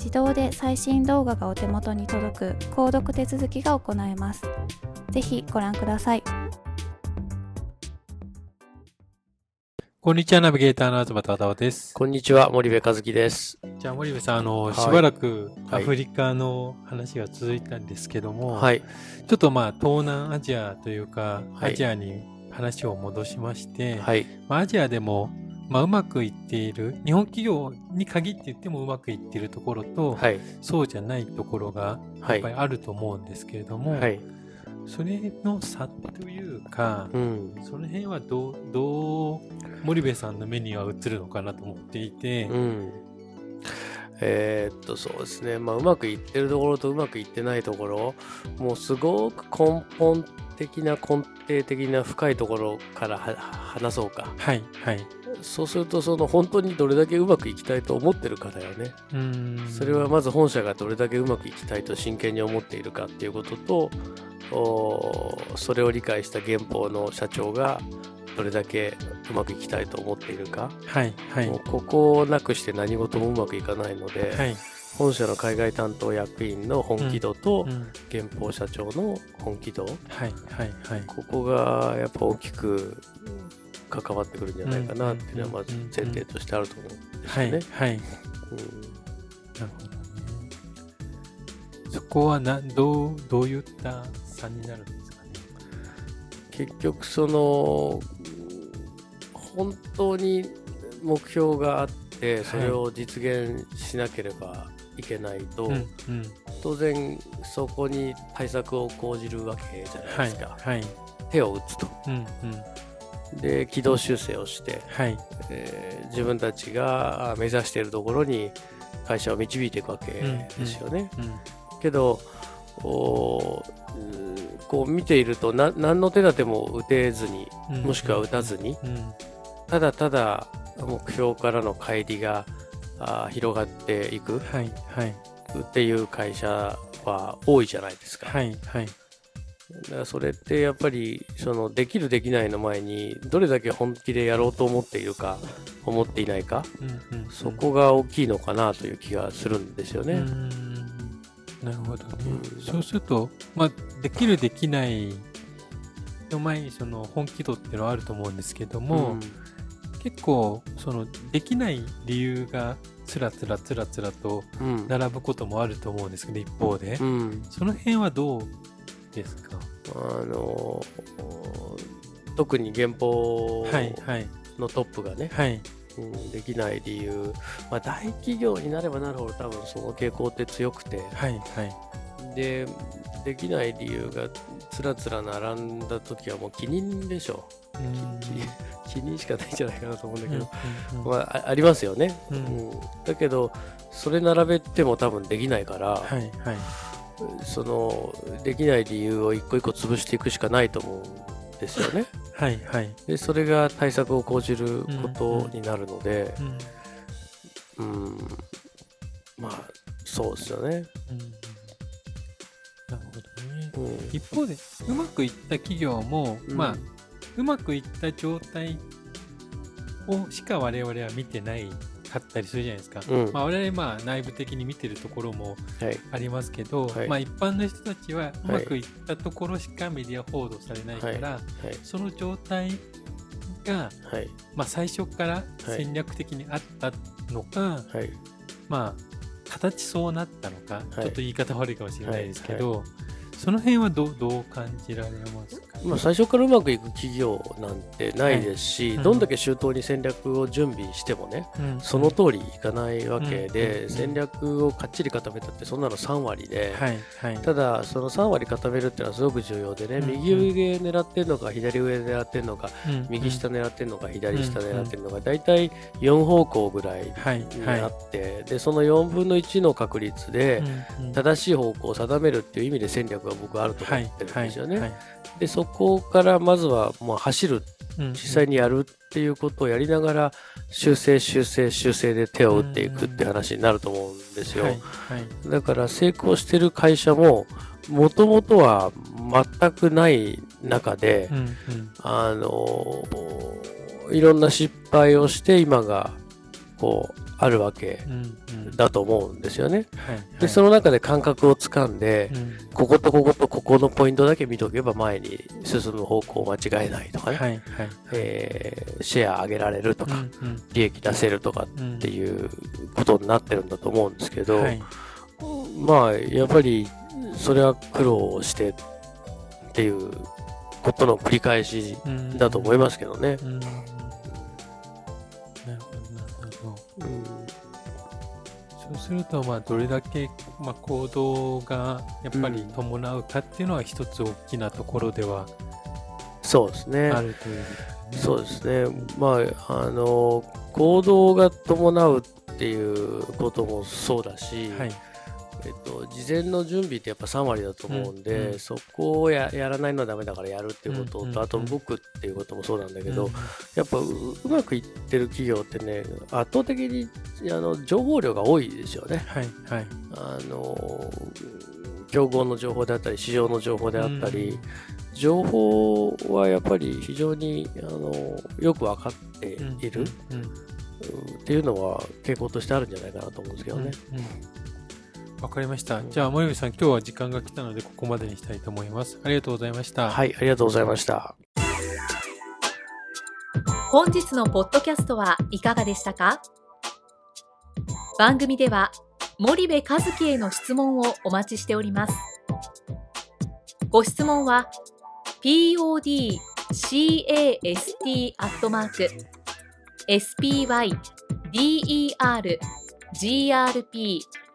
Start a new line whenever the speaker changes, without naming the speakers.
自動で最新動画がお手元に届く購読手続きが行えます。ぜひご覧ください。
こんにちは、ナビゲーターの東忠夫です。
こんにちは、森部和樹です。
じゃあ、森部さん、あの、はい、しばらくアフリカの話が続いたんですけども、はい、ちょっとまあ、東南アジアというか、はい、アジアに話を戻しまして、はい、まあ、アジアでもまあ、うまくいっている日本企業に限って言ってもうまくいっているところと、はい、そうじゃないところがやっぱりあると思うんですけれども、はい、それの差というか、うん、その辺はどうどう森部さんの目には映るのかなと思っていて。うん
えー、っと、そうですね。まあ、うまくいってるところとうまくいってないところ、もうすごく根本的な根底的な深いところから話そうか。
はい、はい。
そうするとその本当にどれだけうまくいきたいと思ってるかだよね。それはまず本社がどれだけうまくいきたいと真剣に思っているかっていうこととそれを理解した原稿の社長がどれだけうまくいきたいと思っているか、はいはい、もうここをなくして何事もうまくいかないので、はい、本社の海外担当役員の本気度と、原稿社長の本気度、はいはいはい、ここがやっぱ大きく関わってくるんじゃないかなっていうのはまず前提としてあると思うんですよね。はい、はい、うん、なるほどね。
そこはなどうどういった差になるんですかね？
結局その本当に目標があってそれを実現しなければいけないと、はいうんうん、当然そこに対策を講じるわけじゃないですか。はい、はい、手を打つと。うんうんで軌道修正をして、はい。えー、自分たちが目指しているところに会社を導いていくわけですよね。うん。うんうん、けどおこう見ているとな何の手立ても打てずに、もしくは打たずに、ただただ目標からの乖離があ広がっていく、はいはい、っていう会社は多いじゃないですか。はいはいだからそれってやっぱりそのできるできないの前にどれだけ本気でやろうと思っているか思っていないか、うんうんうん、そこが大きいのかなという気がするんですよね。
なるほどね、うん、そうすると、まあ、できるできないの前にその本気度っていうのはあると思うんですけども、うん、結構そのできない理由がつらつらつらつらと並ぶこともあると思うんですけど、うん、一方で、その辺はどうですか？あの
特に原稿のトップがね、はい、うん、できない理由、まあ、大企業になればなるほど多分その傾向って強くて、はいはい、でできない理由がつらつら並んだ時はもう気人でしょ。う。気人しかないんじゃないかなと思うんだけど、まあ、ありますよね、うん、だけどそれ並べても多分できないから、はいはい、そのできない理由を一個一個潰していくしかないと思うんですよね。はいはい、でそれが対策を講じることになるので、うん、うん、まあそうですよね。うん、
なるほどね、うん、一方でうまくいった企業も、まあうまくいった状態をしか我々は見てないかったりするじゃないですか、うん、まあ、我々まあ内部的に見てるところもありますけど、はい、まあ、一般の人たちはうまくいったところしかメディア報道されないから、はい、その状態が、まあ、最初から戦略的にあったのか、まあ形そうなったのか、ちょっと言い方悪いかもしれないですけど、その辺はどどう感じられますか、
まあ、最初からうまくいく企業なんてないですし、どんだけ周到に戦略を準備してもね、うん、その通りいかないわけで、うん、戦略をかっちり固めたってそんなの3割で、ただその3割固めるっていうのはすごく重要でね、右上狙ってるのか左上狙ってるのか、右下狙ってるのか左下狙ってるのか大体4方向ぐらいにあって、でその4分の1の確率で正しい方向を定めるっていう意味で戦略が僕はあると思ってるんですよね。でそこからまずはまあ走る、実際にやるっていうことをやりながら修正修正修正で手を打っていくって話になると思うんですよ。だから成功してる会社ももともとは全くない中で、うんうん、あのいろんな失敗をして今がこうあるわけだと思うんですよね。でその中で感覚をつかんで、こことこことここのポイントだけ見とけば前に進む方向間違えないとかね、はいはい、えー、シェア上げられるとか、うんうん、利益出せるとかっていうことになってるんだと思うんですけど、はい、まあやっぱりそれは苦労してっていうことの繰り返しだと思いますけどね。うん。うん
そう。すると、まあ、どれだけ、まあ、行動がやっぱり伴うかっていうのは一つ大きなところでは、
そうですね。あるという、ね、そうですね。まあ、あの、行動が伴うっていうこともそうだし、はい、えっと、事前の準備ってやっぱ3割だと思うんで、うんうん、そこをやらないのはダメだからやるっていうことと、うんうん、あと動くっていうこともそうなんだけど、うん、やっぱうまくいってる企業ってね圧倒的にあの情報量が多いですよね。はいはい、あの競合の情報であったり市場の情報であったり、うん、情報はやっぱり非常にあのよく分かっている、っていうのは傾向としてあるんじゃないかなと思うんですけどね。うんうん
わかりました。じゃあ、森部さん、今日は時間が来たので、ここまでにしたいと思います。ありがとうございました。
はい、ありがとうございました。
本日のポッドキャストはいかがでしたか？番組では、森部和樹への質問をお待ちしております。ご質問は、podcast